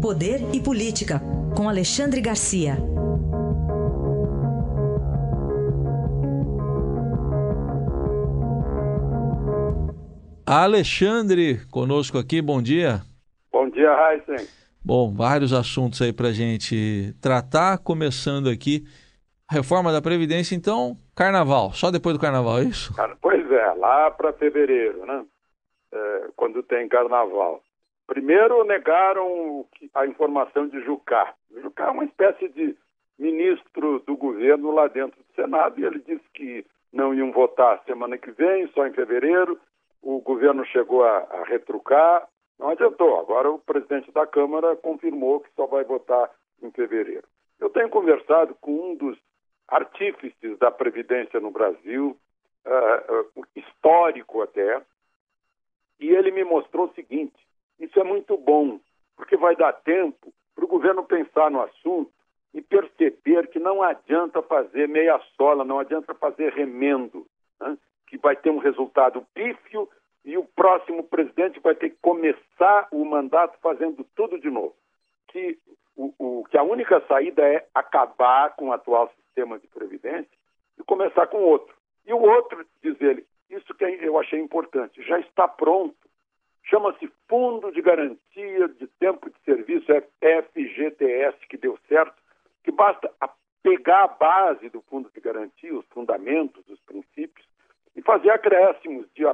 Poder e Política, com Alexandre Garcia. Alexandre, conosco aqui, bom dia. Bom dia, Heisen. Bom, vários assuntos aí para gente tratar, começando aqui, reforma da Previdência, então, carnaval, só depois do carnaval, é isso? Pois é, lá para fevereiro, né? É, quando tem carnaval. Primeiro negaram a informação de Jucá. Jucá é uma espécie de ministro do governo lá dentro do Senado e ele disse que não iam votar semana que vem, só em fevereiro. O governo chegou a, a retrucar, não adiantou. Agora o presidente da Câmara confirmou que só vai votar em fevereiro. Eu tenho conversado com um dos artífices da Previdência no Brasil, uh, uh, histórico até, e ele me mostrou o seguinte: isso é muito bom, porque vai dar tempo para o governo pensar no assunto e perceber que não adianta fazer meia sola, não adianta fazer remendo, né? que vai ter um resultado pífio e o próximo presidente vai ter que começar o mandato fazendo tudo de novo. Que, o, o, que a única saída é acabar com o atual sistema de previdência e começar com outro. E o outro, diz ele, isso que eu achei importante, já está pronto chama-se Fundo de Garantia de Tempo de Serviço, é FGTS, que deu certo, que basta pegar a base do Fundo de Garantia, os fundamentos, os princípios, e fazer acréscimos de,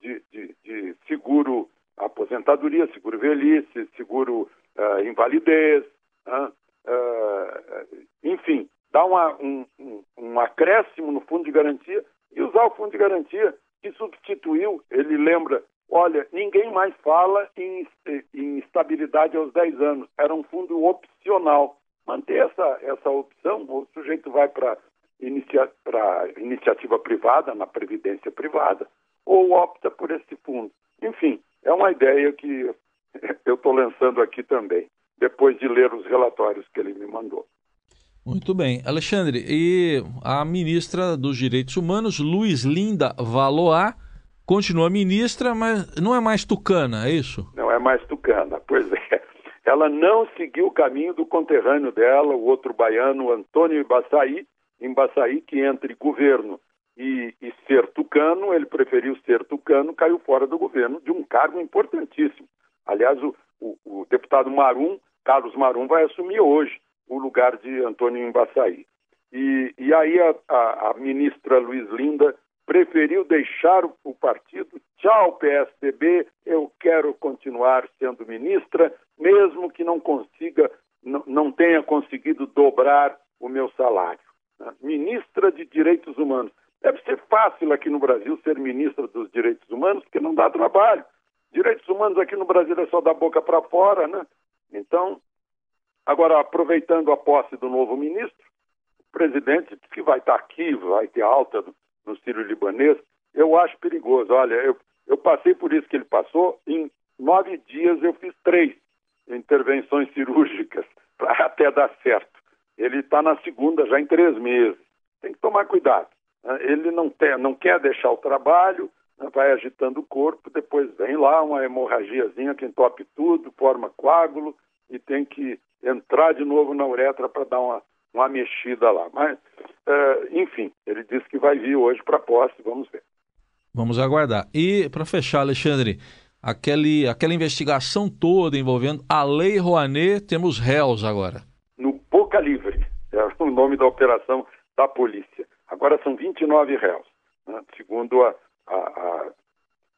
de, de, de seguro aposentadoria, seguro velhice, seguro uh, invalidez, uh, uh, enfim, dar uma, um, um, um acréscimo no Fundo de Garantia e usar o Fundo de Garantia que substituiu, ele lembra Olha, ninguém mais fala em, em estabilidade aos 10 anos. Era um fundo opcional. Manter essa, essa opção, o sujeito vai para inicia, iniciativa privada, na previdência privada, ou opta por esse fundo. Enfim, é uma ideia que eu estou lançando aqui também, depois de ler os relatórios que ele me mandou. Muito bem. Alexandre, e a ministra dos Direitos Humanos, Luiz Linda Valois, continua ministra, mas não é mais tucana, é isso? Não é mais tucana, pois é. Ela não seguiu o caminho do conterrâneo dela, o outro baiano, Antônio Ibaçaí, Embaçaí, que entre governo e, e ser tucano, ele preferiu ser tucano, caiu fora do governo de um cargo importantíssimo. Aliás, o, o, o deputado Marum, Carlos Marum, vai assumir hoje o lugar de Antônio Embaçaí. E, e aí a, a, a ministra Luiz Linda preferiu deixar o partido. Tchau, PSDB, eu quero continuar sendo ministra, mesmo que não consiga, não, tenha conseguido dobrar o meu salário. Né? Ministra de Direitos Humanos. Deve ser fácil aqui no Brasil ser ministra dos Direitos Humanos, porque não dá trabalho. Direitos humanos aqui no Brasil é só da boca para fora, né? Então, agora aproveitando a posse do novo ministro, o presidente disse que vai estar aqui, vai ter alta do, no sírio-libanês, eu acho perigoso. Olha, eu, eu passei por isso que ele passou, em nove dias eu fiz três intervenções cirúrgicas para até dar certo. Ele está na segunda já em três meses. Tem que tomar cuidado. Né? Ele não, tem, não quer deixar o trabalho, né? vai agitando o corpo, depois vem lá uma hemorragiazinha que entope tudo, forma coágulo e tem que entrar de novo na uretra para dar uma, uma mexida lá. Mas, uh, enfim, ele disse que vai vir hoje para posse, vamos ver. Vamos aguardar. E, para fechar, Alexandre, aquele, aquela investigação toda envolvendo a Lei Rouanet, temos réus agora. No Boca Livre, é o nome da operação da polícia. Agora são 29 réus, né? segundo a, a, a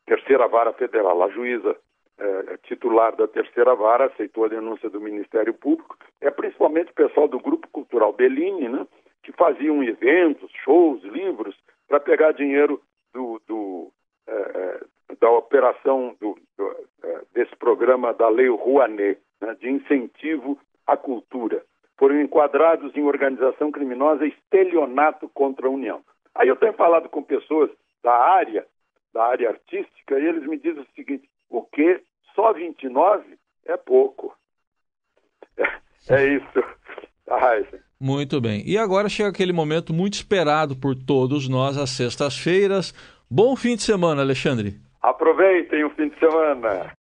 terceira vara federal. A juíza é, titular da terceira vara aceitou a denúncia do Ministério Público. É principalmente o pessoal do Grupo Cultural Bellini, né, que faziam eventos, shows, livros, para pegar dinheiro do, do é, é, da operação do, do, é, desse programa da Lei Rouanet, né, de incentivo à cultura. Foram enquadrados em organização criminosa estelionato contra a União. Aí eu tenho falado com pessoas da área, da área artística, e eles me dizem o seguinte: o que só 29 é pouco. É, é isso. Muito bem. E agora chega aquele momento muito esperado por todos nós, às sextas-feiras. Bom fim de semana, Alexandre. Aproveitem o fim de semana.